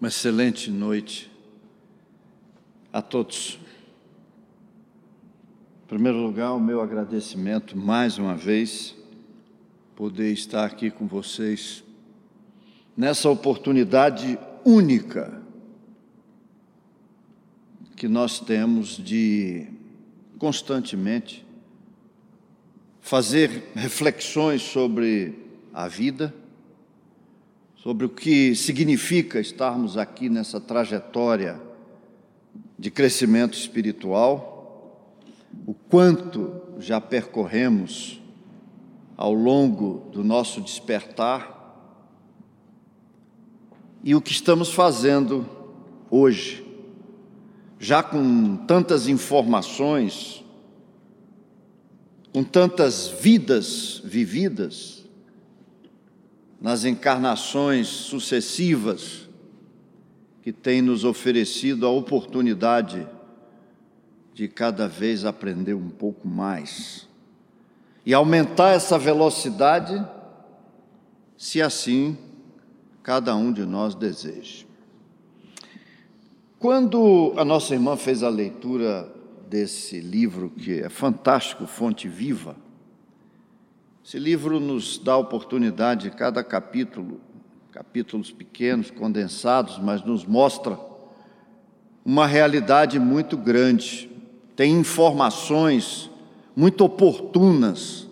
Uma excelente noite a todos. Em primeiro lugar, o meu agradecimento mais uma vez poder estar aqui com vocês nessa oportunidade única que nós temos de constantemente fazer reflexões sobre a vida sobre o que significa estarmos aqui nessa trajetória de crescimento espiritual, o quanto já percorremos ao longo do nosso despertar e o que estamos fazendo hoje, já com tantas informações, com tantas vidas vividas, nas encarnações sucessivas que tem nos oferecido a oportunidade de cada vez aprender um pouco mais e aumentar essa velocidade, se assim cada um de nós deseja. Quando a nossa irmã fez a leitura desse livro, que é fantástico, Fonte Viva, esse livro nos dá a oportunidade, cada capítulo, capítulos pequenos, condensados, mas nos mostra uma realidade muito grande. Tem informações muito oportunas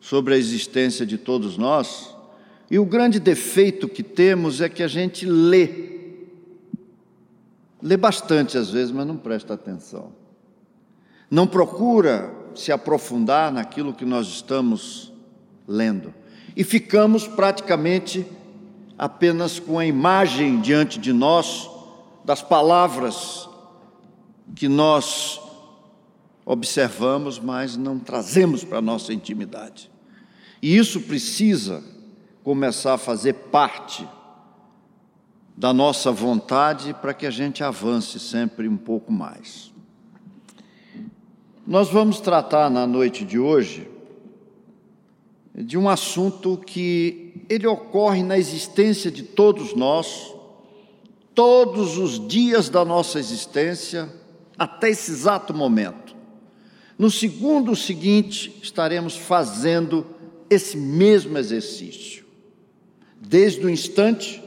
sobre a existência de todos nós. E o grande defeito que temos é que a gente lê. Lê bastante às vezes, mas não presta atenção. Não procura se aprofundar naquilo que nós estamos lendo. E ficamos praticamente apenas com a imagem diante de nós das palavras que nós observamos, mas não trazemos para a nossa intimidade. E isso precisa começar a fazer parte da nossa vontade para que a gente avance sempre um pouco mais. Nós vamos tratar na noite de hoje de um assunto que ele ocorre na existência de todos nós, todos os dias da nossa existência, até esse exato momento. No segundo seguinte, estaremos fazendo esse mesmo exercício. Desde o instante,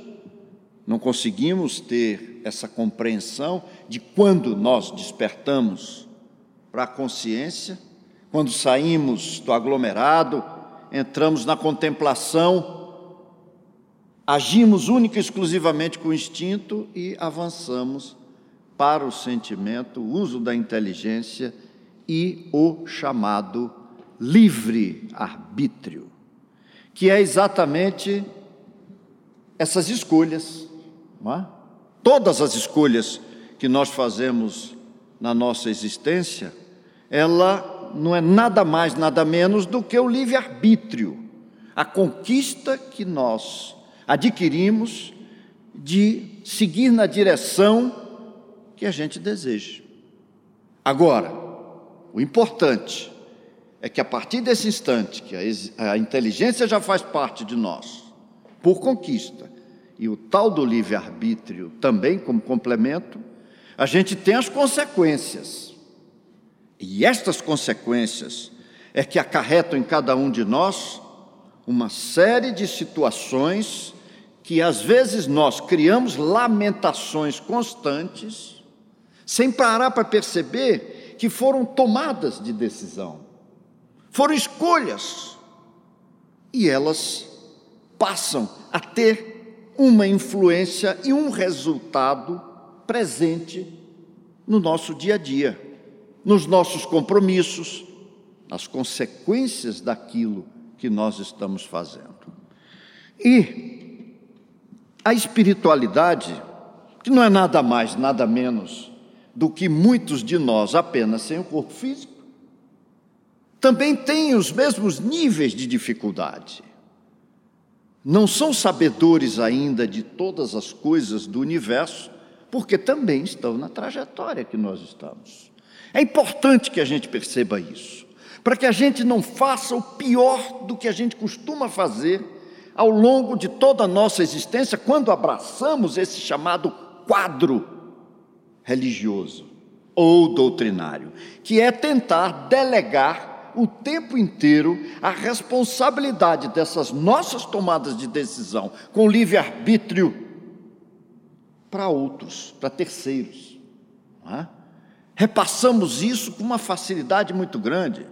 não conseguimos ter essa compreensão de quando nós despertamos para a consciência, quando saímos do aglomerado, entramos na contemplação, agimos única e exclusivamente com o instinto e avançamos para o sentimento, o uso da inteligência e o chamado livre-arbítrio, que é exatamente essas escolhas, é? todas as escolhas que nós fazemos na nossa existência ela não é nada mais, nada menos do que o livre-arbítrio, a conquista que nós adquirimos de seguir na direção que a gente deseja. Agora, o importante é que a partir desse instante, que a, inteligência já faz parte de nós, por conquista, e o tal do livre-arbítrio também como complemento, a gente tem as consequências e estas consequências é que acarretam em cada um de nós uma série de situações que às vezes nós criamos lamentações constantes, sem parar para perceber que foram tomadas de decisão, foram escolhas, e elas passam a ter uma influência e um resultado presente no nosso dia a dia nos nossos compromissos, nas consequências daquilo que nós estamos fazendo. E a espiritualidade, que não é nada mais, nada menos do que muitos de nós apenas sem o corpo físico, também tem os mesmos níveis de dificuldade. Não são sabedores ainda de todas as coisas do universo, porque também estão na trajetória que nós estamos. É importante que a gente perceba isso, para que a gente não faça o pior do que a gente costuma fazer ao longo de toda a nossa existência quando abraçamos esse chamado quadro religioso ou doutrinário, que é tentar delegar o tempo inteiro a responsabilidade dessas nossas tomadas de decisão com livre-arbítrio para outros, para terceiros. É? Repassamos isso com uma facilidade muito grande,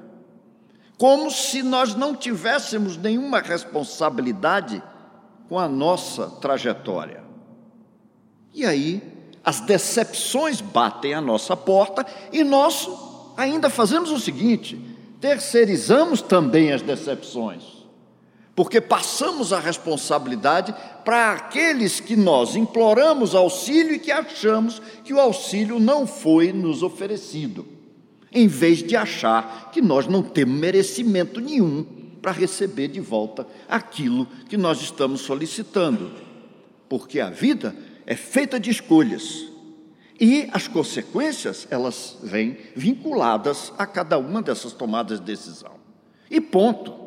como se nós não tivéssemos nenhuma responsabilidade com a nossa trajetória. E aí as decepções batem à nossa porta e nós ainda fazemos o seguinte: terceirizamos também as decepções, porque passamos a responsabilidade para aqueles que nós imploramos auxílio e que achamos que o auxílio não foi nos oferecido, em vez de achar que nós não temos merecimento nenhum para receber de volta aquilo que nós estamos solicitando, porque a vida é feita de escolhas. E as consequências, elas vêm vinculadas a cada uma dessas tomadas de decisão. E ponto.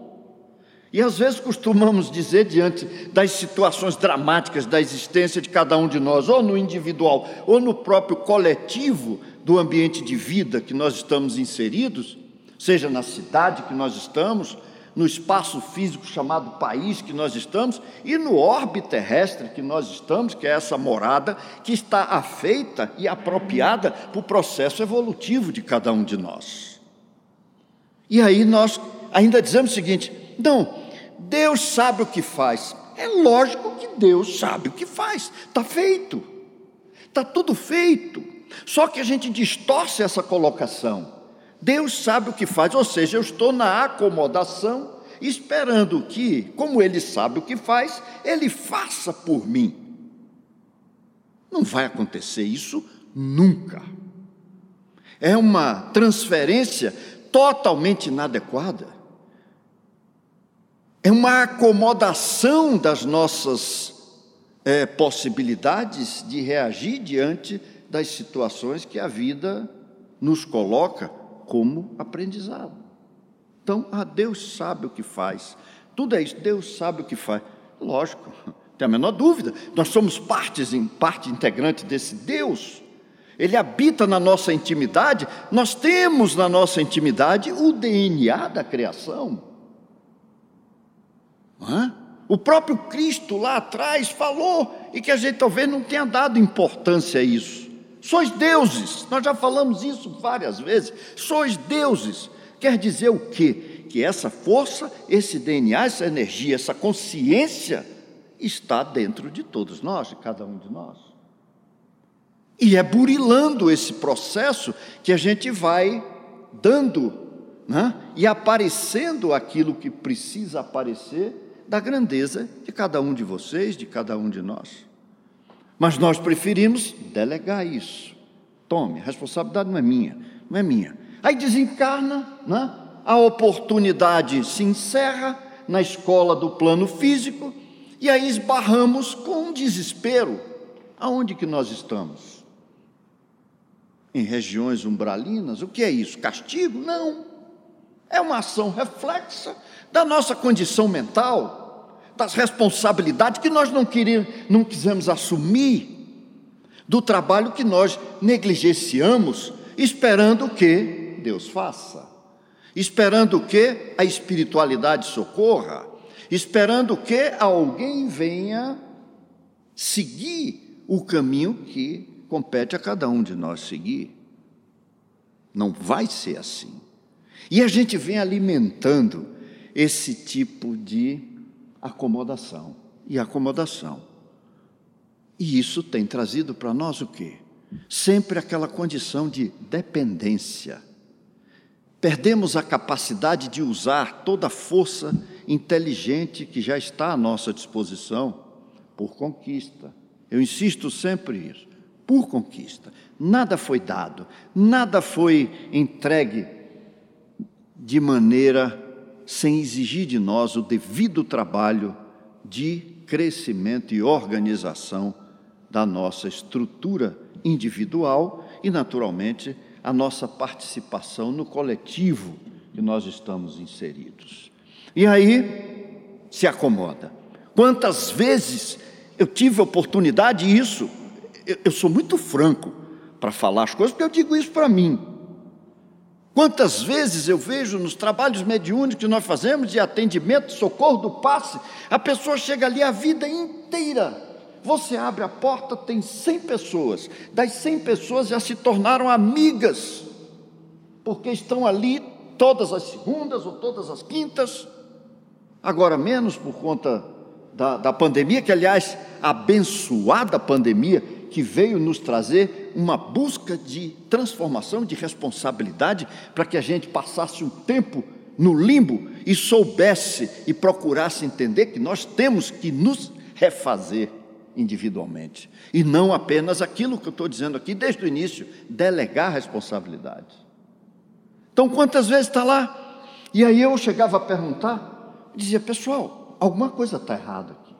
E às vezes costumamos dizer, diante das situações dramáticas da existência de cada um de nós, ou no individual, ou no próprio coletivo do ambiente de vida que nós estamos inseridos, seja na cidade que nós estamos, no espaço físico chamado país que nós estamos e no orbe terrestre que nós estamos, que é essa morada que está afeita e apropriada para o processo evolutivo de cada um de nós. E aí nós ainda dizemos o seguinte: não, Deus sabe o que faz. É lógico que Deus sabe o que faz, está feito, está tudo feito. Só que a gente distorce essa colocação. Deus sabe o que faz, ou seja, eu estou na acomodação, esperando que, como Ele sabe o que faz, Ele faça por mim. Não vai acontecer isso nunca. É uma transferência totalmente inadequada. É uma acomodação das nossas é, possibilidades de reagir diante das situações que a vida nos coloca como aprendizado. Então, ah, Deus sabe o que faz. Tudo é isso, Deus sabe o que faz. Lógico, tem a menor dúvida. Nós somos partes, parte integrante desse Deus. Ele habita na nossa intimidade. Nós temos na nossa intimidade o DNA da criação. O próprio Cristo lá atrás falou e que a gente talvez não tenha dado importância a isso. Sois deuses, nós já falamos isso várias vezes. Sois deuses. Quer dizer o quê? Que essa força, esse DNA, essa energia, essa consciência está dentro de todos nós, de cada um de nós. E é burilando esse processo que a gente vai dando né? e aparecendo aquilo que precisa aparecer da grandeza de cada um de vocês, de cada um de nós. Mas nós preferimos delegar isso. Tome, a responsabilidade não é minha, não é minha. Aí desencarna, né? a oportunidade se encerra na escola do plano físico e aí esbarramos com um desespero. Aonde que nós estamos? Em regiões umbralinas? O que é isso? Castigo? Não. É uma ação reflexa da nossa condição mental das responsabilidades que nós não, queríamos, não quisemos assumir, do trabalho que nós negligenciamos, esperando que Deus faça, esperando que a espiritualidade socorra, esperando que alguém venha seguir o caminho que compete a cada um de nós seguir. Não vai ser assim. E a gente vem alimentando esse tipo de acomodação e acomodação. E isso tem trazido para nós o quê? Sempre aquela condição de dependência. Perdemos a capacidade de usar toda a força inteligente que já está à nossa disposição por conquista. Eu insisto sempre isso, por conquista. Nada foi dado, nada foi entregue de maneira sem exigir de nós o devido trabalho de crescimento e organização da nossa estrutura individual e, naturalmente, a nossa participação no coletivo que nós estamos inseridos. E aí se acomoda. Quantas vezes eu tive oportunidade, isso, eu sou muito franco para falar as coisas, porque eu digo isso para mim. Quantas vezes eu vejo nos trabalhos mediúnicos que nós fazemos de atendimento, socorro do passe, a pessoa chega ali a vida inteira. Você abre a porta, tem 100 pessoas. Das 100 pessoas já se tornaram amigas, porque estão ali todas as segundas ou todas as quintas. Agora menos por conta da, da pandemia, que aliás, abençoada pandemia, que veio nos trazer uma busca de transformação, de responsabilidade, para que a gente passasse um tempo no limbo e soubesse e procurasse entender que nós temos que nos refazer individualmente. E não apenas aquilo que eu estou dizendo aqui desde o início, delegar responsabilidade. Então, quantas vezes está lá? E aí eu chegava a perguntar, dizia, pessoal, alguma coisa está errada aqui.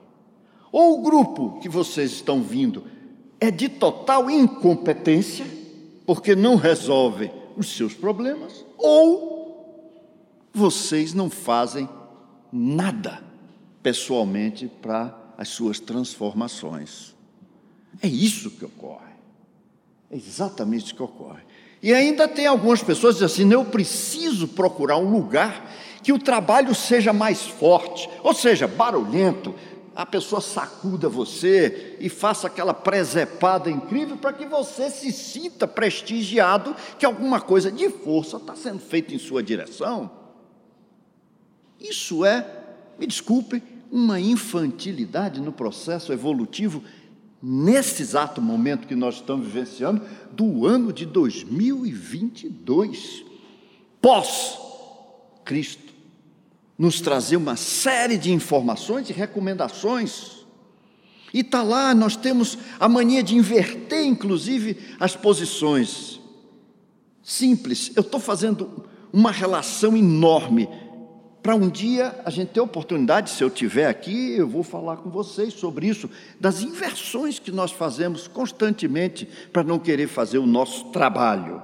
Ou o grupo que vocês estão vindo é de total incompetência, porque não resolve os seus problemas, ou vocês não fazem nada pessoalmente para as suas transformações. É isso que ocorre. É exatamente isso que ocorre. E ainda tem algumas pessoas que dizem assim: eu preciso procurar um lugar que o trabalho seja mais forte, ou seja, barulhento, a pessoa sacuda você e faça aquela presepada incrível para que você se sinta prestigiado que alguma coisa de força está sendo feita em sua direção. Isso é, me desculpe, uma infantilidade no processo evolutivo nesse exato momento que nós estamos vivenciando do ano de 2022, pós Cristo nos trazer uma série de informações e recomendações. E está lá, nós temos a mania de inverter, inclusive, as posições. Simples, eu estou fazendo uma relação enorme. Para um dia a gente ter oportunidade, se eu tiver aqui, eu vou falar com vocês sobre isso, das inversões que nós fazemos constantemente para não querer fazer o nosso trabalho.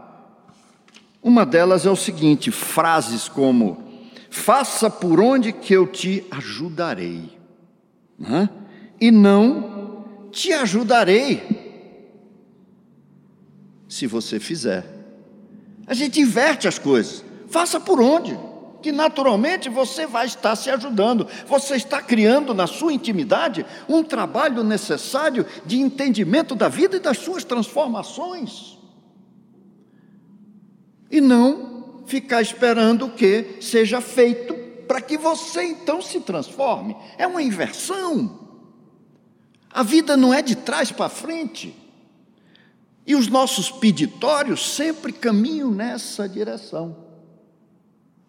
Uma delas é o seguinte: frases como faça por onde que eu te ajudarei, né? e não te ajudarei se você fizer. A gente inverte as coisas, faça por onde, que naturalmente você vai estar se ajudando, você está criando na sua intimidade um trabalho necessário de entendimento da vida e das suas transformações. E não ficar esperando que seja feito para que você então se transforme. É uma inversão. A vida não é de trás para frente. E os nossos peditórios sempre caminham nessa direção.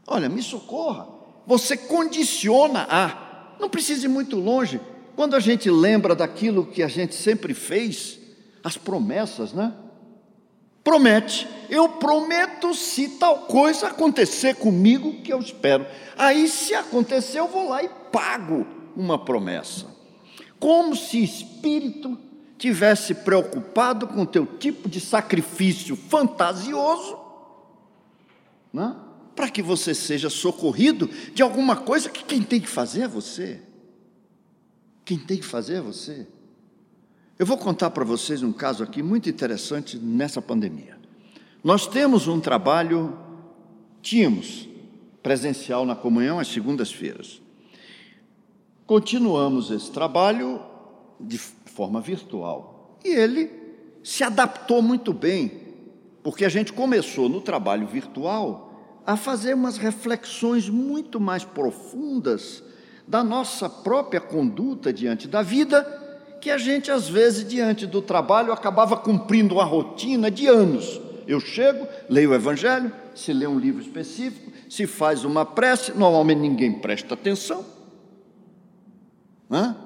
Olha, me socorra. Você condiciona a. Não precisa ir muito longe. Quando a gente lembra daquilo que a gente sempre fez, as promessas, né? Promete. Eu prometo se tal coisa acontecer comigo que eu espero. Aí, se acontecer, eu vou lá e pago uma promessa. Como se espírito tivesse preocupado com teu tipo de sacrifício fantasioso, né? para que você seja socorrido de alguma coisa que quem tem que fazer é você. Quem tem que fazer é você. Eu vou contar para vocês um caso aqui muito interessante nessa pandemia. Nós temos um trabalho, tínhamos presencial na comunhão às segundas-feiras. Continuamos esse trabalho de forma virtual. E ele se adaptou muito bem, porque a gente começou no trabalho virtual a fazer umas reflexões muito mais profundas da nossa própria conduta diante da vida que a gente, às vezes, diante do trabalho, acabava cumprindo uma rotina de anos. Eu chego, leio o Evangelho, se lê um livro específico, se faz uma prece, normalmente ninguém presta atenção. Hã?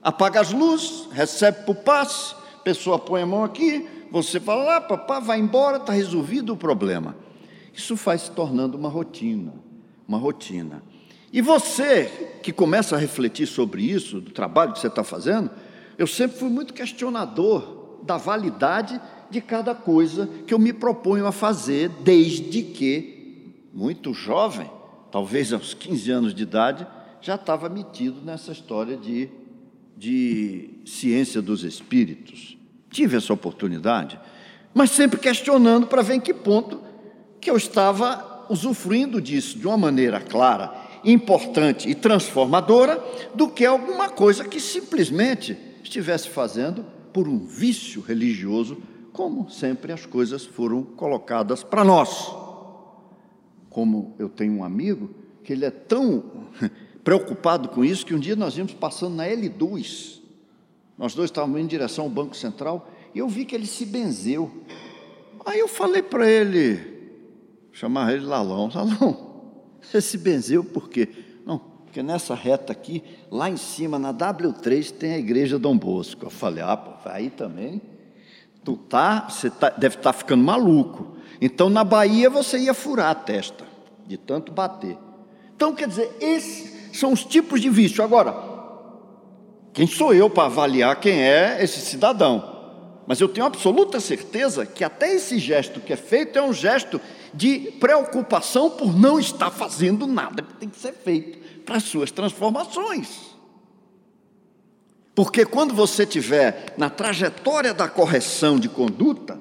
Apaga as luzes, recebe por passe, pessoa põe a mão aqui, você fala lá, papá, vai embora, está resolvido o problema. Isso vai se tornando uma rotina, uma rotina. E você que começa a refletir sobre isso, do trabalho que você está fazendo, eu sempre fui muito questionador da validade de cada coisa que eu me proponho a fazer, desde que, muito jovem, talvez aos 15 anos de idade, já estava metido nessa história de, de ciência dos espíritos. Tive essa oportunidade, mas sempre questionando para ver em que ponto que eu estava usufruindo disso de uma maneira clara, importante e transformadora, do que alguma coisa que simplesmente estivesse fazendo por um vício religioso, como sempre as coisas foram colocadas para nós. Como eu tenho um amigo que ele é tão preocupado com isso que um dia nós íamos passando na L2. Nós dois estávamos em direção ao Banco Central e eu vi que ele se benzeu. Aí eu falei para ele, chamar ele Lalão, Lalão, você se benzeu por quê? Não, porque nessa reta aqui, lá em cima, na W3, tem a igreja Dom Bosco. Eu falei, ah, pô, aí também, tu tá, você tá, deve estar tá ficando maluco. Então na Bahia você ia furar a testa, de tanto bater. Então, quer dizer, esses são os tipos de vício. Agora, quem sou eu para avaliar quem é esse cidadão? Mas eu tenho absoluta certeza que até esse gesto que é feito é um gesto de preocupação por não estar fazendo nada que tem que ser feito para as suas transformações. Porque quando você estiver na trajetória da correção de conduta,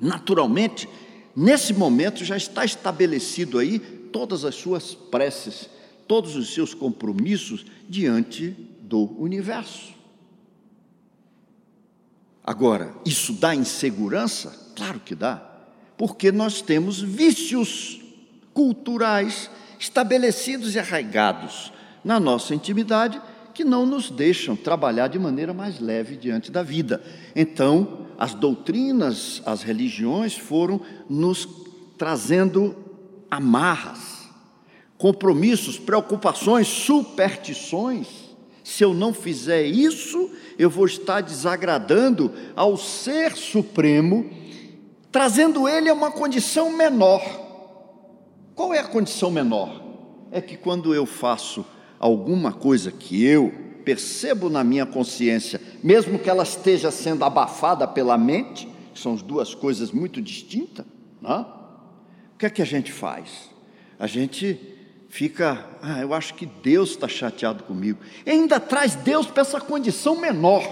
naturalmente, nesse momento já está estabelecido aí todas as suas preces, todos os seus compromissos diante do universo. Agora, isso dá insegurança? Claro que dá, porque nós temos vícios culturais estabelecidos e arraigados na nossa intimidade que não nos deixam trabalhar de maneira mais leve diante da vida. Então, as doutrinas, as religiões foram nos trazendo amarras, compromissos, preocupações, superstições. Se eu não fizer isso, eu vou estar desagradando ao Ser Supremo, trazendo ele a uma condição menor. Qual é a condição menor? É que quando eu faço alguma coisa que eu percebo na minha consciência, mesmo que ela esteja sendo abafada pela mente, são duas coisas muito distintas, não? É? o que é que a gente faz? A gente fica, ah, eu acho que Deus está chateado comigo. E ainda traz Deus para essa condição menor,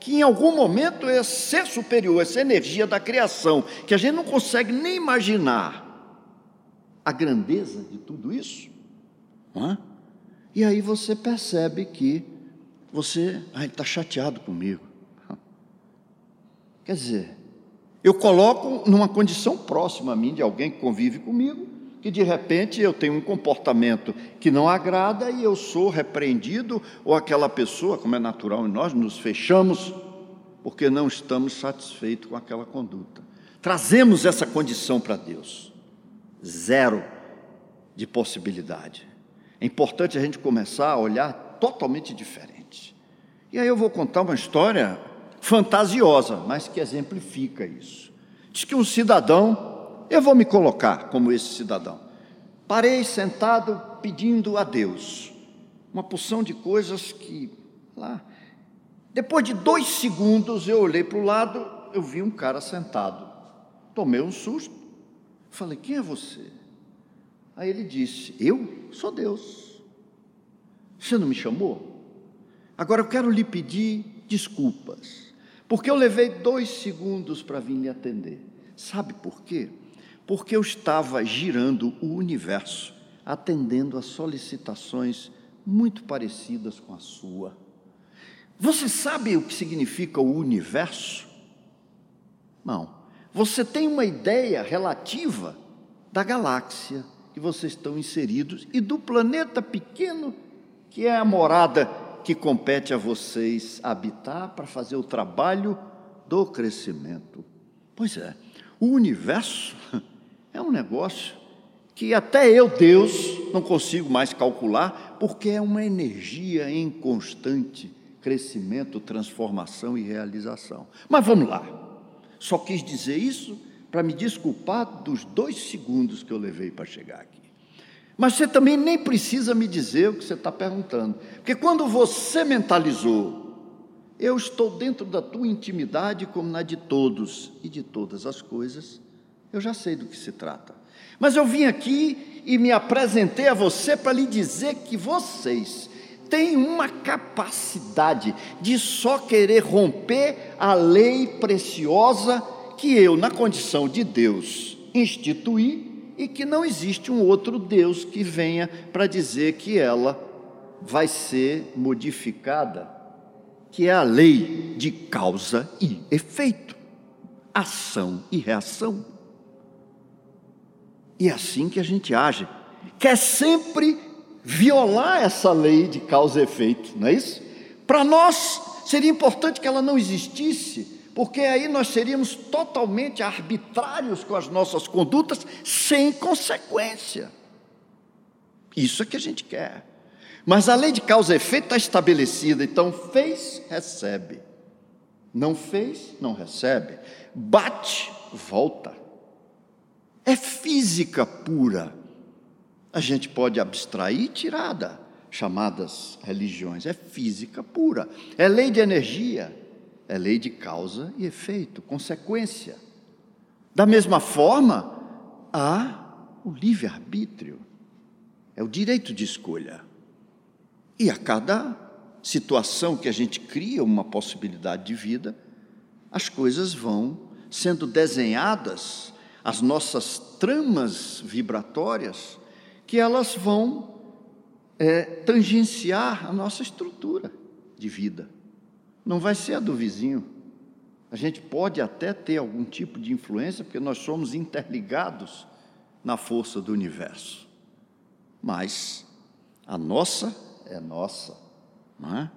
que em algum momento é ser superior, essa energia da criação, que a gente não consegue nem imaginar a grandeza de tudo isso. É? E aí você percebe que você, está chateado comigo. Quer dizer, eu coloco numa condição próxima a mim de alguém que convive comigo, que de repente eu tenho um comportamento que não agrada e eu sou repreendido, ou aquela pessoa, como é natural em nós, nos fechamos porque não estamos satisfeitos com aquela conduta. Trazemos essa condição para Deus. Zero de possibilidade. É importante a gente começar a olhar totalmente diferente. E aí eu vou contar uma história fantasiosa, mas que exemplifica isso. Diz que um cidadão eu vou me colocar como esse cidadão. Parei sentado pedindo a Deus uma porção de coisas que lá. Depois de dois segundos eu olhei para o lado, eu vi um cara sentado. Tomei um susto. Falei: Quem é você? Aí ele disse: Eu sou Deus. Você não me chamou? Agora eu quero lhe pedir desculpas, porque eu levei dois segundos para vir lhe atender. Sabe por quê? porque eu estava girando o universo, atendendo a solicitações muito parecidas com a sua. Você sabe o que significa o universo? Não. Você tem uma ideia relativa da galáxia que vocês estão inseridos e do planeta pequeno que é a morada que compete a vocês habitar para fazer o trabalho do crescimento. Pois é, o universo é um negócio que até eu, Deus, não consigo mais calcular, porque é uma energia em constante crescimento, transformação e realização. Mas vamos lá. Só quis dizer isso para me desculpar dos dois segundos que eu levei para chegar aqui. Mas você também nem precisa me dizer o que você está perguntando, porque quando você mentalizou, eu estou dentro da tua intimidade como na de todos e de todas as coisas, eu já sei do que se trata. Mas eu vim aqui e me apresentei a você para lhe dizer que vocês têm uma capacidade de só querer romper a lei preciosa que eu, na condição de Deus, instituí e que não existe um outro Deus que venha para dizer que ela vai ser modificada, que é a lei de causa e efeito, ação e reação. E é assim que a gente age. Quer sempre violar essa lei de causa e efeito, não é isso? Para nós seria importante que ela não existisse, porque aí nós seríamos totalmente arbitrários com as nossas condutas, sem consequência. Isso é que a gente quer. Mas a lei de causa e efeito está estabelecida, então fez, recebe. Não fez, não recebe. Bate, volta. É física pura. A gente pode abstrair tirada, chamadas religiões. É física pura. É lei de energia é lei de causa e efeito, consequência. Da mesma forma, há o livre-arbítrio, é o direito de escolha. E a cada situação que a gente cria uma possibilidade de vida, as coisas vão sendo desenhadas, as nossas tramas vibratórias, que elas vão é, tangenciar a nossa estrutura de vida não vai ser a do vizinho. A gente pode até ter algum tipo de influência, porque nós somos interligados na força do universo. Mas a nossa é nossa. É?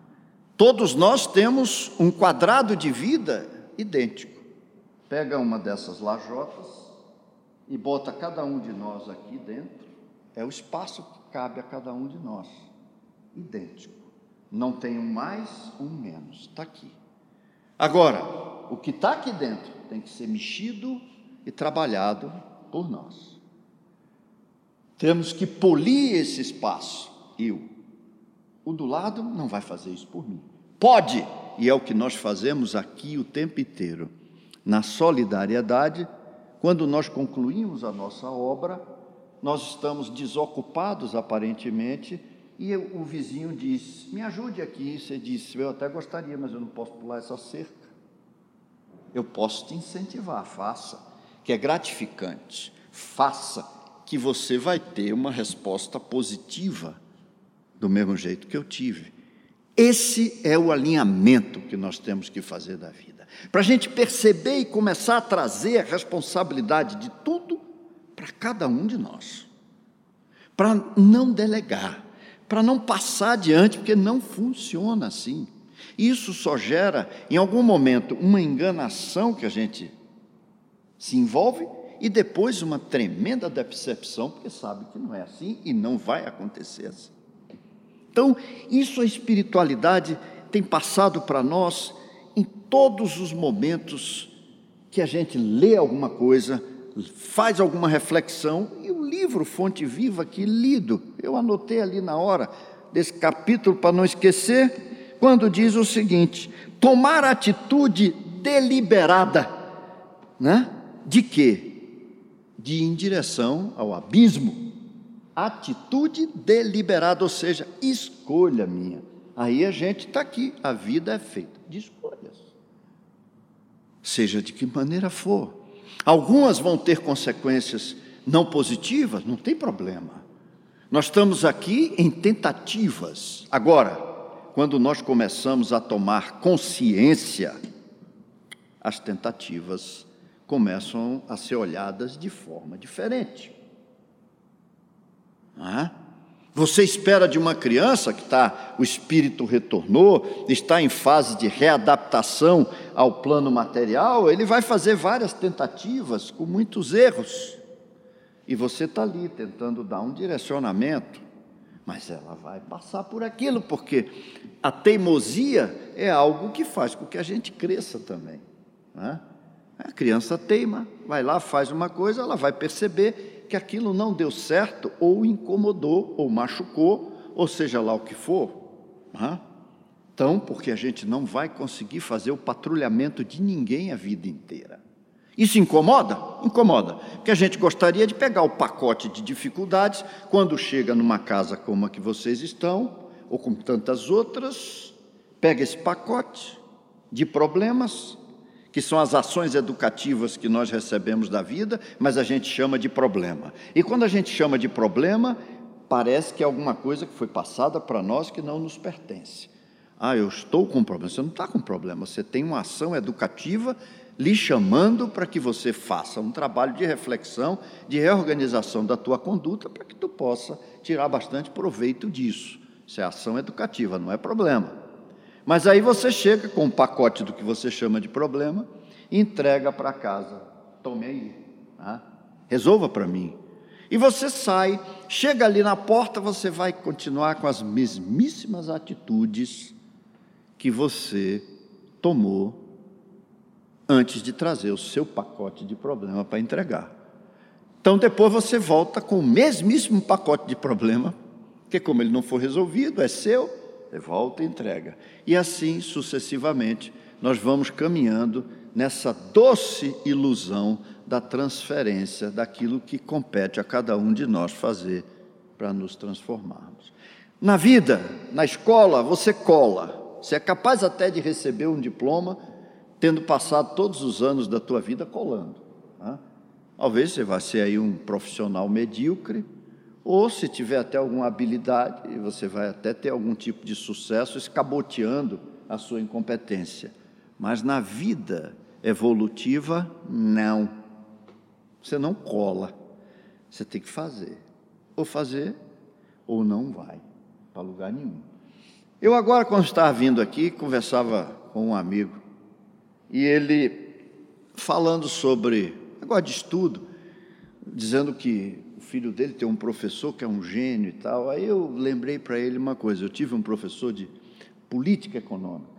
Todos nós temos um quadrado de vida idêntico. Pega uma dessas lajotas e bota cada um de nós aqui dentro. É o espaço que cabe a cada um de nós. Idêntico. Não tem um mais, um menos. Está aqui. Agora, o que está aqui dentro tem que ser mexido e trabalhado por nós. Temos que polir esse espaço. Eu. O do lado não vai fazer isso por mim. Pode, e é o que nós fazemos aqui o tempo inteiro. Na solidariedade, quando nós concluímos a nossa obra, nós estamos desocupados aparentemente e o vizinho disse: Me ajude aqui. Você disse: Eu até gostaria, mas eu não posso pular essa cerca. Eu posso te incentivar, faça, que é gratificante. Faça, que você vai ter uma resposta positiva, do mesmo jeito que eu tive. Esse é o alinhamento que nós temos que fazer da vida. Para a gente perceber e começar a trazer a responsabilidade de tudo cada um de nós. Para não delegar para não passar adiante, porque não funciona assim. Isso só gera, em algum momento, uma enganação que a gente se envolve e depois uma tremenda decepção, porque sabe que não é assim e não vai acontecer assim. Então, isso a espiritualidade tem passado para nós em todos os momentos que a gente lê alguma coisa, faz alguma reflexão e o livro Fonte Viva aqui lido, eu anotei ali na hora desse capítulo para não esquecer, quando diz o seguinte: tomar atitude deliberada, né? De quê? De ir em direção ao abismo. Atitude deliberada, ou seja, escolha minha. Aí a gente está aqui, a vida é feita de escolhas. Seja de que maneira for. Algumas vão ter consequências não positivas, não tem problema. Nós estamos aqui em tentativas. Agora, quando nós começamos a tomar consciência, as tentativas começam a ser olhadas de forma diferente. Não é? Você espera de uma criança que está, o espírito retornou, está em fase de readaptação ao plano material, ele vai fazer várias tentativas com muitos erros. E você está ali tentando dar um direcionamento, mas ela vai passar por aquilo, porque a teimosia é algo que faz com que a gente cresça também. Né? A criança teima, vai lá, faz uma coisa, ela vai perceber que aquilo não deu certo, ou incomodou, ou machucou, ou seja lá o que for. Então, porque a gente não vai conseguir fazer o patrulhamento de ninguém a vida inteira. Isso incomoda? Incomoda. Porque a gente gostaria de pegar o pacote de dificuldades quando chega numa casa como a que vocês estão, ou como tantas outras, pega esse pacote de problemas, que são as ações educativas que nós recebemos da vida, mas a gente chama de problema. E quando a gente chama de problema, parece que é alguma coisa que foi passada para nós que não nos pertence. Ah, eu estou com um problema. Você não está com problema, você tem uma ação educativa lhe chamando para que você faça um trabalho de reflexão, de reorganização da tua conduta, para que tu possa tirar bastante proveito disso. Isso é ação educativa, não é problema. Mas aí você chega com um pacote do que você chama de problema e entrega para casa. Tome aí, tá? resolva para mim. E você sai, chega ali na porta, você vai continuar com as mesmíssimas atitudes que você tomou antes de trazer o seu pacote de problema para entregar. Então depois você volta com o mesmíssimo pacote de problema, que como ele não for resolvido, é seu, volta e entrega. E assim sucessivamente, nós vamos caminhando nessa doce ilusão da transferência daquilo que compete a cada um de nós fazer para nos transformarmos. Na vida, na escola, você cola. Você é capaz até de receber um diploma tendo passado todos os anos da tua vida colando. Né? Talvez você vá ser aí um profissional medíocre, ou se tiver até alguma habilidade, você vai até ter algum tipo de sucesso escaboteando a sua incompetência. Mas na vida evolutiva, não. Você não cola. Você tem que fazer. Ou fazer, ou não vai para lugar nenhum. Eu agora, quando estava vindo aqui, conversava com um amigo e ele falando sobre negócio de estudo, dizendo que filho dele tem um professor que é um gênio e tal. Aí eu lembrei para ele uma coisa: eu tive um professor de política econômica,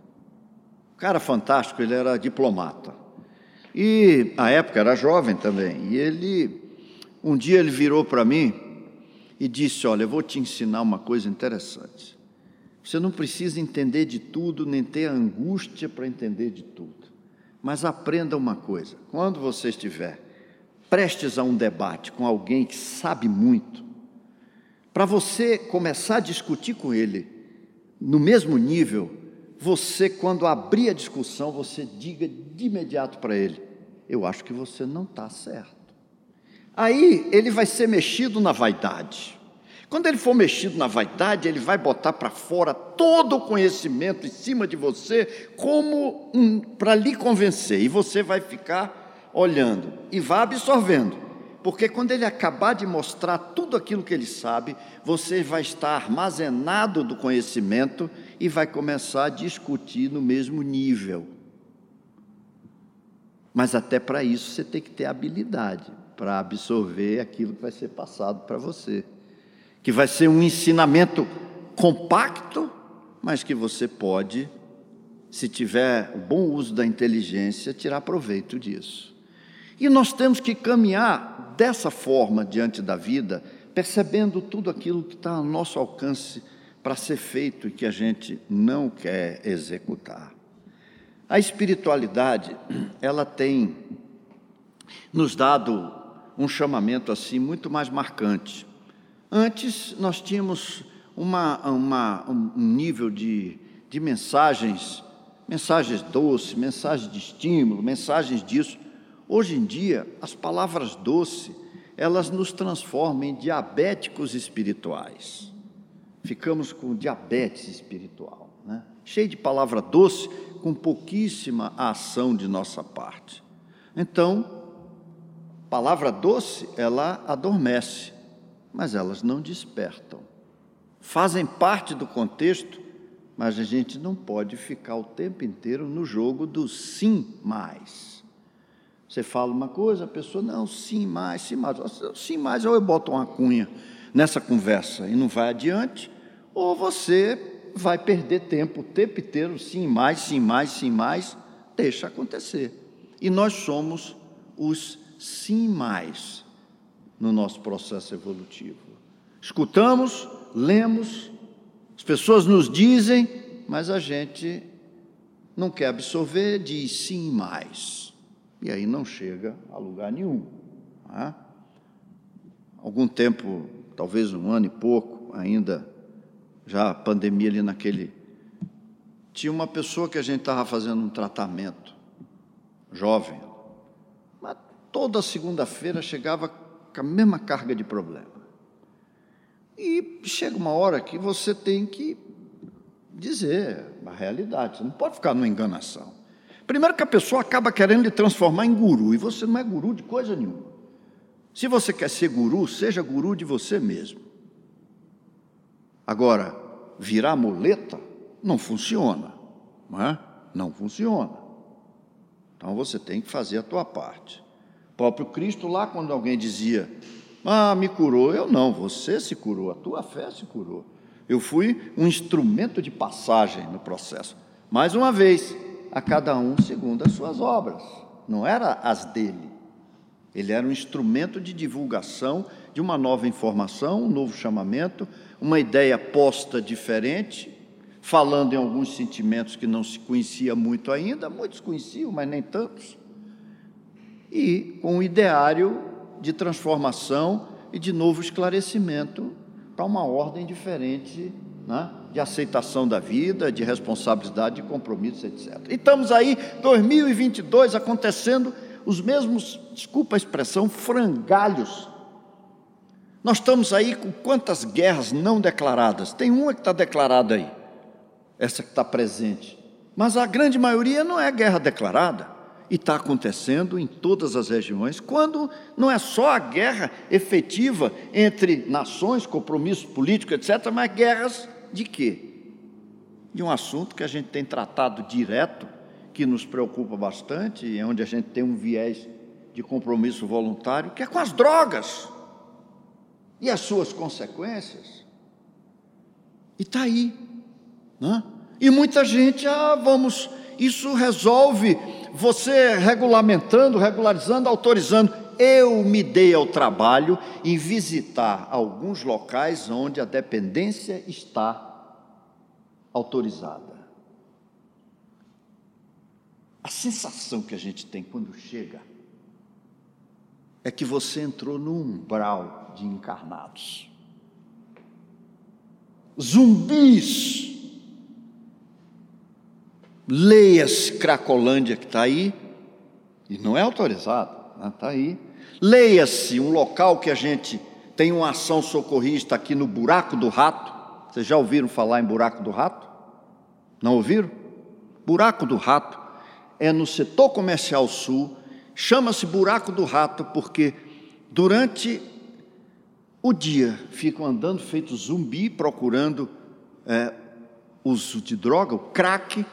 cara fantástico, ele era diplomata. E na época era jovem também. E ele, um dia ele virou para mim e disse: Olha, eu vou te ensinar uma coisa interessante. Você não precisa entender de tudo, nem ter angústia para entender de tudo. Mas aprenda uma coisa: quando você estiver prestes a um debate com alguém que sabe muito, para você começar a discutir com ele no mesmo nível, você, quando abrir a discussão, você diga de imediato para ele: Eu acho que você não está certo. Aí ele vai ser mexido na vaidade. Quando ele for mexido na vaidade, ele vai botar para fora todo o conhecimento em cima de você, como um, para lhe convencer, e você vai ficar olhando e vai absorvendo. Porque quando ele acabar de mostrar tudo aquilo que ele sabe, você vai estar armazenado do conhecimento e vai começar a discutir no mesmo nível. Mas até para isso você tem que ter habilidade para absorver aquilo que vai ser passado para você que vai ser um ensinamento compacto, mas que você pode, se tiver bom uso da inteligência, tirar proveito disso. E nós temos que caminhar dessa forma diante da vida, percebendo tudo aquilo que está ao nosso alcance para ser feito e que a gente não quer executar. A espiritualidade, ela tem nos dado um chamamento assim muito mais marcante. Antes nós tínhamos uma, uma, um nível de, de mensagens, mensagens doces, mensagens de estímulo, mensagens disso. Hoje em dia, as palavras doces, elas nos transformam em diabéticos espirituais. Ficamos com diabetes espiritual, né? cheio de palavra doce, com pouquíssima ação de nossa parte. Então, palavra doce, ela adormece mas elas não despertam. Fazem parte do contexto, mas a gente não pode ficar o tempo inteiro no jogo do sim mais. Você fala uma coisa, a pessoa, não, sim mais, sim mais. Sim mais, ou eu boto uma cunha nessa conversa e não vai adiante, ou você vai perder tempo o tempo inteiro, sim mais, sim mais, sim mais, deixa acontecer. E nós somos os sim mais no nosso processo evolutivo. Escutamos, lemos, as pessoas nos dizem, mas a gente não quer absorver, diz sim mais. E aí não chega a lugar nenhum. É? Algum tempo, talvez um ano e pouco, ainda, já a pandemia ali naquele. Tinha uma pessoa que a gente estava fazendo um tratamento, jovem, mas toda segunda-feira chegava com a mesma carga de problema. E chega uma hora que você tem que dizer a realidade, você não pode ficar numa enganação. Primeiro que a pessoa acaba querendo lhe transformar em guru, e você não é guru de coisa nenhuma. Se você quer ser guru, seja guru de você mesmo. Agora, virar muleta não funciona, não é? Não funciona. Então você tem que fazer a tua parte. O próprio Cristo lá, quando alguém dizia, ah, me curou, eu não, você se curou, a tua fé se curou. Eu fui um instrumento de passagem no processo. Mais uma vez, a cada um segundo as suas obras, não era as dele. Ele era um instrumento de divulgação de uma nova informação, um novo chamamento, uma ideia posta diferente, falando em alguns sentimentos que não se conhecia muito ainda, muitos conheciam, mas nem tantos, e com um ideário de transformação e de novo esclarecimento para uma ordem diferente né, de aceitação da vida, de responsabilidade, de compromisso, etc. E estamos aí, 2022, acontecendo os mesmos, desculpa a expressão, frangalhos. Nós estamos aí com quantas guerras não declaradas? Tem uma que está declarada aí, essa que está presente. Mas a grande maioria não é guerra declarada. E está acontecendo em todas as regiões, quando não é só a guerra efetiva entre nações, compromissos políticos, etc., mas guerras de quê? De um assunto que a gente tem tratado direto que nos preocupa bastante e onde a gente tem um viés de compromisso voluntário, que é com as drogas e as suas consequências. E está aí. Né? E muita gente, ah, vamos, isso resolve você regulamentando, regularizando, autorizando. Eu me dei ao trabalho em visitar alguns locais onde a dependência está autorizada. A sensação que a gente tem quando chega é que você entrou no umbral de encarnados. Zumbis. Leia-se Cracolândia que está aí, e não é autorizado, está? Tá aí. Leia-se um local que a gente tem uma ação socorrista aqui no Buraco do Rato. Vocês já ouviram falar em Buraco do Rato? Não ouviram? Buraco do Rato é no setor comercial sul, chama-se buraco do rato, porque durante o dia ficam andando feito zumbi procurando é, uso de droga, o crack,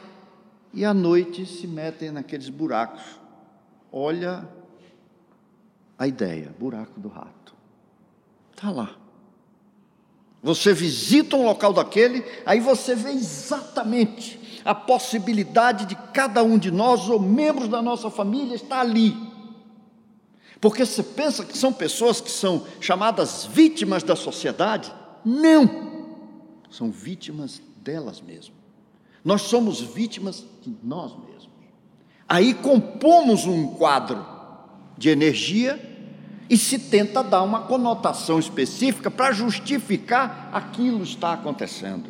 e à noite se metem naqueles buracos. Olha a ideia, buraco do rato. Está lá. Você visita um local daquele, aí você vê exatamente a possibilidade de cada um de nós, ou membros da nossa família, estar ali. Porque você pensa que são pessoas que são chamadas vítimas da sociedade? Não! São vítimas delas mesmas. Nós somos vítimas de nós mesmos. Aí compomos um quadro de energia e se tenta dar uma conotação específica para justificar aquilo que está acontecendo.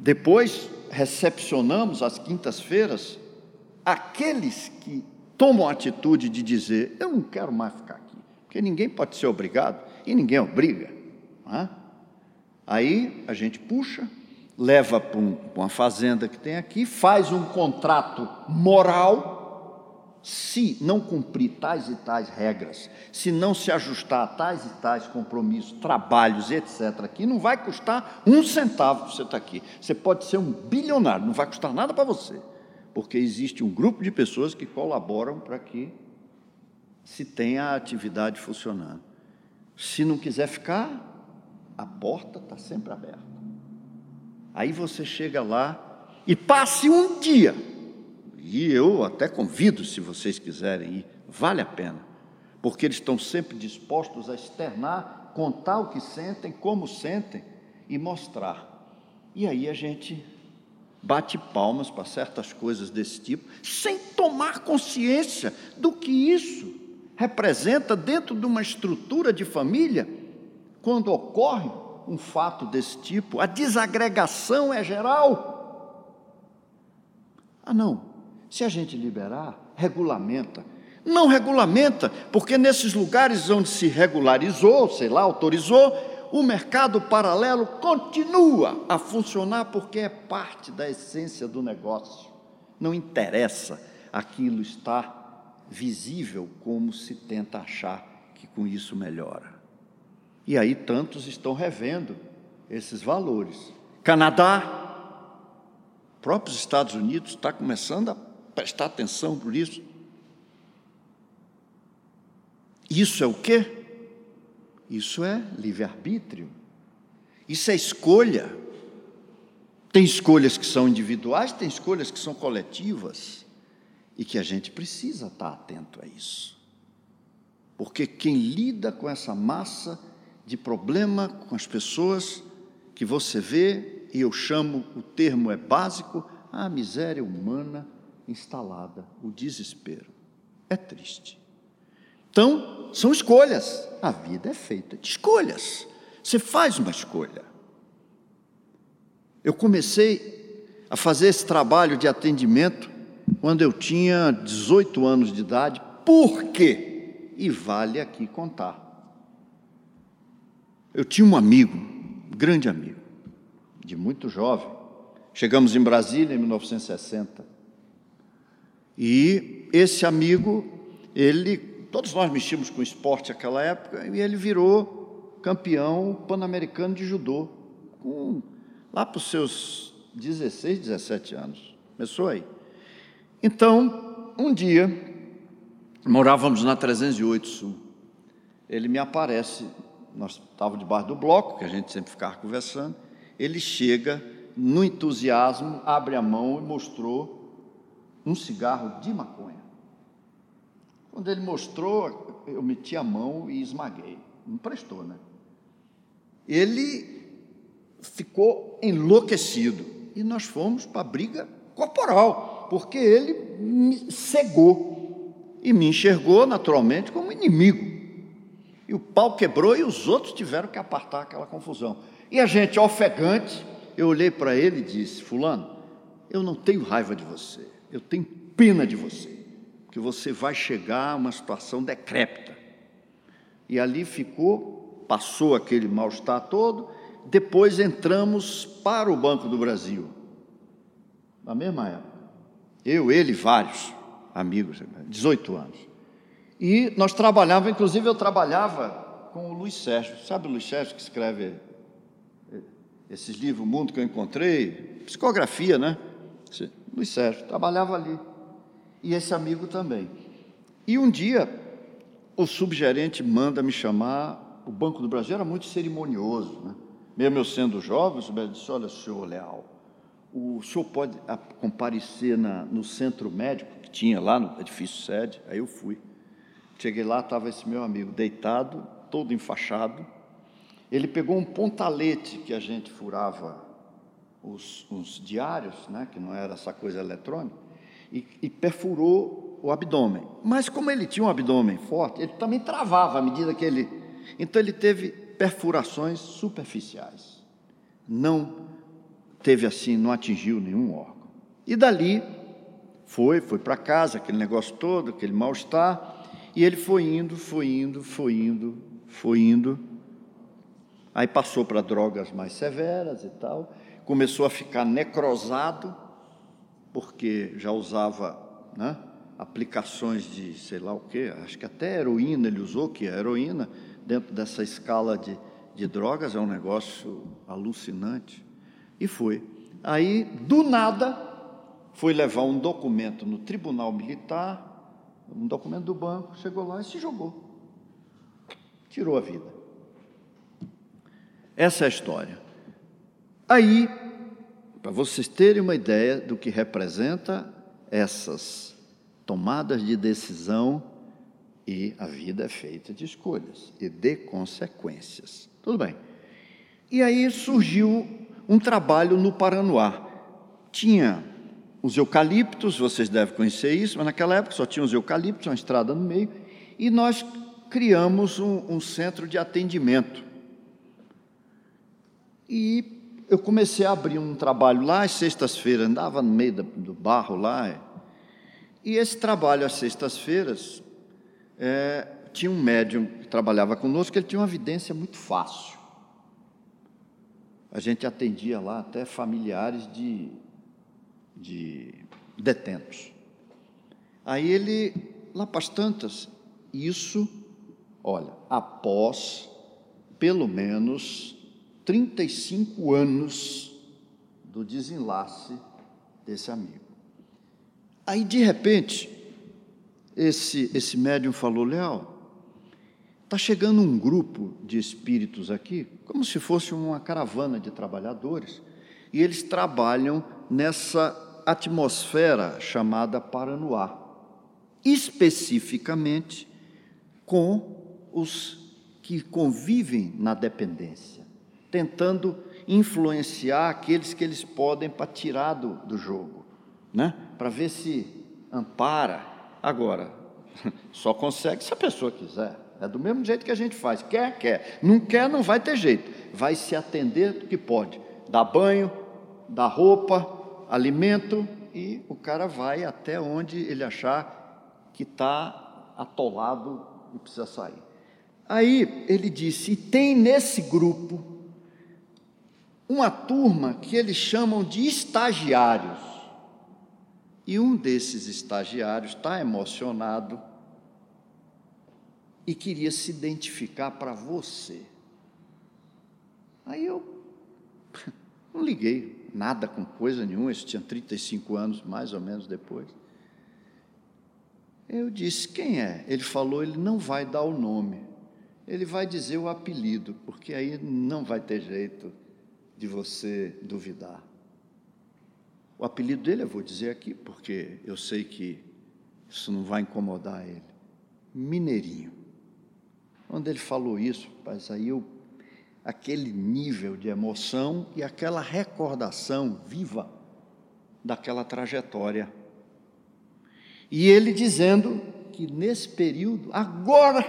Depois recepcionamos às quintas-feiras aqueles que tomam a atitude de dizer: Eu não quero mais ficar aqui, porque ninguém pode ser obrigado e ninguém obriga. É? Aí a gente puxa, leva para uma fazenda que tem aqui, faz um contrato moral se não cumprir tais e tais regras, se não se ajustar a tais e tais compromissos, trabalhos, etc., aqui não vai custar um centavo para você estar aqui. Você pode ser um bilionário, não vai custar nada para você, porque existe um grupo de pessoas que colaboram para que se tenha a atividade funcionando. Se não quiser ficar, a porta está sempre aberta. Aí você chega lá e passe um dia e eu até convido, se vocês quiserem ir, vale a pena, porque eles estão sempre dispostos a externar, contar o que sentem, como sentem e mostrar. E aí a gente bate palmas para certas coisas desse tipo, sem tomar consciência do que isso representa dentro de uma estrutura de família, quando ocorre um fato desse tipo, a desagregação é geral. Ah, não, se a gente liberar, regulamenta. Não regulamenta, porque nesses lugares onde se regularizou, sei lá, autorizou, o mercado paralelo continua a funcionar porque é parte da essência do negócio. Não interessa aquilo estar visível como se tenta achar que com isso melhora. E aí tantos estão revendo esses valores. Canadá, próprios Estados Unidos está começando a prestar atenção por isso. Isso é o quê? Isso é livre-arbítrio. Isso é escolha. Tem escolhas que são individuais, tem escolhas que são coletivas. E que a gente precisa estar atento a isso. Porque quem lida com essa massa de problema com as pessoas que você vê, e eu chamo, o termo é básico, a miséria humana instalada, o desespero. É triste. Então, são escolhas. A vida é feita de escolhas. Você faz uma escolha. Eu comecei a fazer esse trabalho de atendimento quando eu tinha 18 anos de idade. Por quê? E vale aqui contar. Eu tinha um amigo, um grande amigo, de muito jovem. Chegamos em Brasília em 1960. E esse amigo, ele todos nós mexíamos com esporte naquela época, e ele virou campeão pan-americano de judô, com, lá para os seus 16, 17 anos. Começou aí. Então, um dia, morávamos na 308 Sul. Ele me aparece, nós estávamos debaixo do bloco, que a gente sempre ficava conversando. Ele chega, no entusiasmo, abre a mão e mostrou um cigarro de maconha. Quando ele mostrou, eu meti a mão e esmaguei. Não prestou, né? Ele ficou enlouquecido e nós fomos para a briga corporal, porque ele me cegou e me enxergou naturalmente como inimigo. E o pau quebrou e os outros tiveram que apartar aquela confusão. E a gente, ofegante, eu olhei para ele e disse: Fulano, eu não tenho raiva de você, eu tenho pena de você que você vai chegar a uma situação decrépita. E ali ficou, passou aquele mal-estar todo, depois entramos para o Banco do Brasil, na mesma época. Eu, ele, vários amigos, 18 anos. E nós trabalhávamos, inclusive eu trabalhava com o Luiz Sérgio, sabe o Luiz Sérgio que escreve esses livros, O Mundo que eu encontrei, psicografia, né? Luiz Sérgio, trabalhava ali e esse amigo também. E um dia, o subgerente manda me chamar, o Banco do Brasil era muito cerimonioso, né? Mesmo eu sendo jovem, o subgerente disse, olha, senhor Leal, o senhor pode comparecer na, no centro médico que tinha lá no edifício sede? Aí eu fui. Cheguei lá, estava esse meu amigo deitado, todo enfaixado. Ele pegou um pontalete que a gente furava os, os diários, né, que não era essa coisa eletrônica, e, e perfurou o abdômen. Mas como ele tinha um abdômen forte, ele também travava à medida que ele. Então ele teve perfurações superficiais. Não teve assim, não atingiu nenhum órgão. E dali foi, foi para casa, aquele negócio todo, aquele mal-estar, e ele foi indo, foi indo, foi indo, foi indo. Aí passou para drogas mais severas e tal, começou a ficar necrosado, porque já usava né, aplicações de sei lá o que, acho que até heroína ele usou, que a heroína, dentro dessa escala de, de drogas, é um negócio alucinante. E foi. Aí, do nada, foi levar um documento no tribunal militar, um documento do banco, chegou lá e se jogou. Tirou a vida. Essa é a história. Aí para vocês terem uma ideia do que representa essas tomadas de decisão e a vida é feita de escolhas e de consequências. Tudo bem. E aí surgiu um trabalho no Paranoá. tinha os eucaliptos, vocês devem conhecer isso, mas naquela época só tinha os eucaliptos, uma estrada no meio, e nós criamos um, um centro de atendimento. E eu comecei a abrir um trabalho lá, às sextas-feiras, andava no meio do barro lá. E esse trabalho às sextas-feiras, é, tinha um médium que trabalhava conosco, ele tinha uma evidência muito fácil. A gente atendia lá até familiares de, de detentos. Aí ele, lá para as tantas, isso, olha, após pelo menos 35 anos do desenlace desse amigo. Aí, de repente, esse, esse médium falou: Leal, está chegando um grupo de espíritos aqui, como se fosse uma caravana de trabalhadores, e eles trabalham nessa atmosfera chamada Paranoá, especificamente com os que convivem na dependência tentando influenciar aqueles que eles podem para tirar do, do jogo, né? para ver se ampara. Agora, só consegue se a pessoa quiser. É do mesmo jeito que a gente faz. Quer, quer. Não quer, não vai ter jeito. Vai se atender do que pode. Dar banho, dar roupa, alimento e o cara vai até onde ele achar que está atolado e precisa sair. Aí ele disse: e tem nesse grupo uma turma que eles chamam de estagiários. E um desses estagiários está emocionado e queria se identificar para você. Aí eu não liguei nada com coisa nenhuma, isso tinha 35 anos mais ou menos depois. Eu disse: quem é? Ele falou: ele não vai dar o nome, ele vai dizer o apelido, porque aí não vai ter jeito de você duvidar. O apelido dele eu vou dizer aqui, porque eu sei que isso não vai incomodar ele. Mineirinho. Quando ele falou isso, rapaz, aí eu, aquele nível de emoção e aquela recordação viva daquela trajetória. E ele dizendo que nesse período, agora,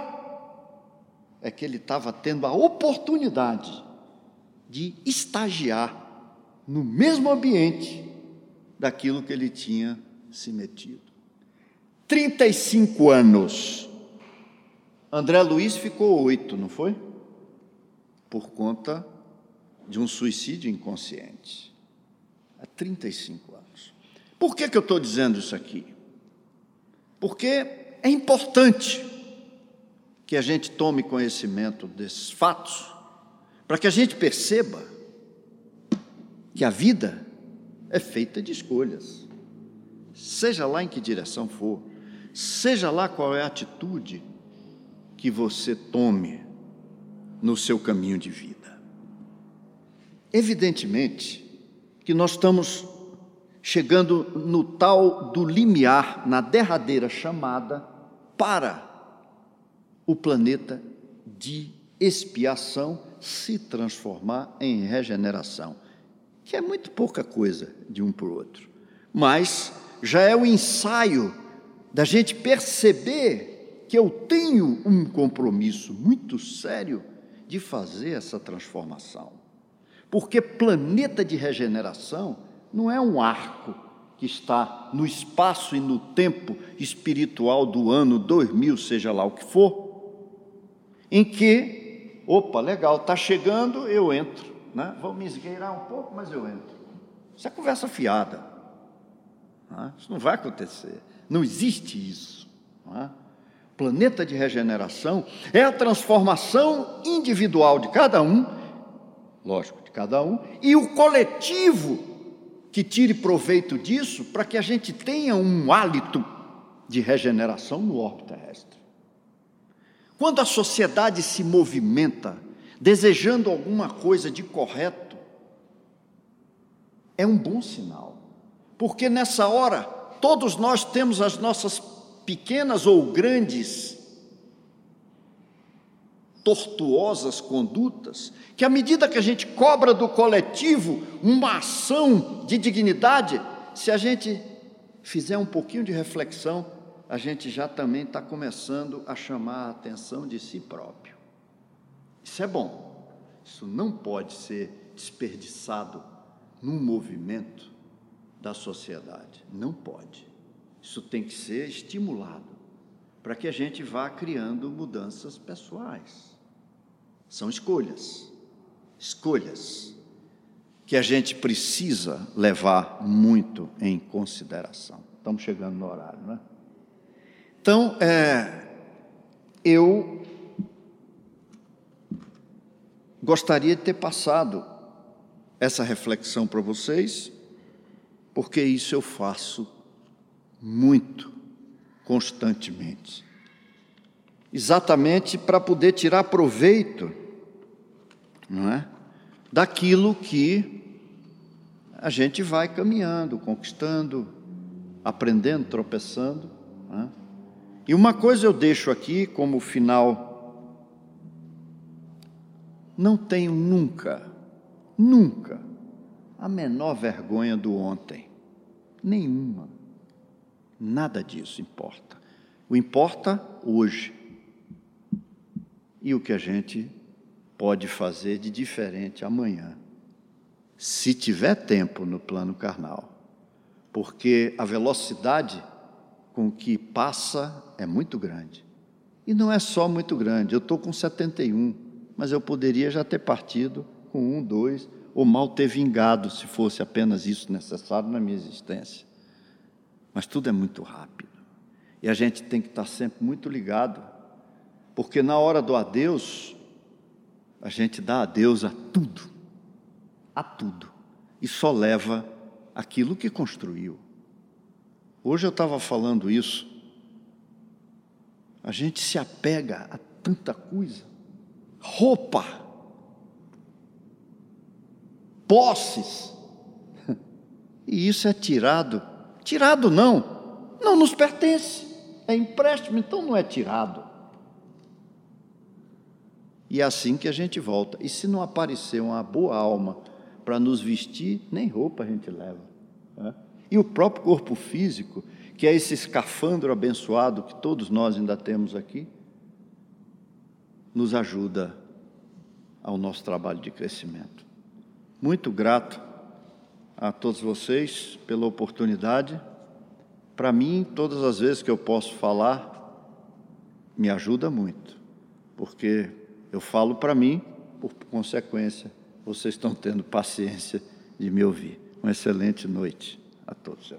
é que ele estava tendo a oportunidade de estagiar no mesmo ambiente daquilo que ele tinha se metido. 35 anos. André Luiz ficou oito, não foi? Por conta de um suicídio inconsciente. Há 35 anos. Por que, que eu estou dizendo isso aqui? Porque é importante que a gente tome conhecimento desses fatos para que a gente perceba que a vida é feita de escolhas, seja lá em que direção for, seja lá qual é a atitude que você tome no seu caminho de vida. Evidentemente que nós estamos chegando no tal do limiar, na derradeira chamada para o planeta de expiação se transformar em regeneração, que é muito pouca coisa de um para o outro, mas já é o ensaio da gente perceber que eu tenho um compromisso muito sério de fazer essa transformação. Porque planeta de regeneração não é um arco que está no espaço e no tempo espiritual do ano 2000, seja lá o que for, em que opa, legal, está chegando, eu entro. Né? Vou me esgueirar um pouco, mas eu entro. Isso é conversa fiada. Né? Isso não vai acontecer. Não existe isso. Né? Planeta de regeneração é a transformação individual de cada um, lógico, de cada um, e o coletivo que tire proveito disso para que a gente tenha um hálito de regeneração no orbe terrestre. Quando a sociedade se movimenta desejando alguma coisa de correto, é um bom sinal, porque nessa hora todos nós temos as nossas pequenas ou grandes tortuosas condutas, que à medida que a gente cobra do coletivo uma ação de dignidade, se a gente fizer um pouquinho de reflexão, a gente já também está começando a chamar a atenção de si próprio. Isso é bom, isso não pode ser desperdiçado num movimento da sociedade, não pode. Isso tem que ser estimulado para que a gente vá criando mudanças pessoais. São escolhas, escolhas que a gente precisa levar muito em consideração. Estamos chegando no horário, não é? Então, é, eu gostaria de ter passado essa reflexão para vocês, porque isso eu faço muito, constantemente. Exatamente para poder tirar proveito, não é? Daquilo que a gente vai caminhando, conquistando, aprendendo, tropeçando. É? E uma coisa eu deixo aqui como final: não tenho nunca, nunca a menor vergonha do ontem, nenhuma. Nada disso importa. O importa hoje. E o que a gente pode fazer de diferente amanhã, se tiver tempo no plano carnal. Porque a velocidade com que passa é muito grande. E não é só muito grande, eu estou com 71, mas eu poderia já ter partido com um, dois, ou mal ter vingado, se fosse apenas isso necessário na minha existência. Mas tudo é muito rápido. E a gente tem que estar sempre muito ligado, porque na hora do adeus, a gente dá adeus a tudo, a tudo, e só leva aquilo que construiu. Hoje eu estava falando isso, a gente se apega a tanta coisa, roupa, posses, e isso é tirado Tirado não, não nos pertence, é empréstimo, então não é tirado. E é assim que a gente volta. E se não aparecer uma boa alma para nos vestir, nem roupa a gente leva. Né? E o próprio corpo físico, que é esse escafandro abençoado que todos nós ainda temos aqui, nos ajuda ao nosso trabalho de crescimento. Muito grato a todos vocês pela oportunidade. Para mim, todas as vezes que eu posso falar, me ajuda muito, porque eu falo para mim, por consequência, vocês estão tendo paciência de me ouvir. Uma excelente noite a todos.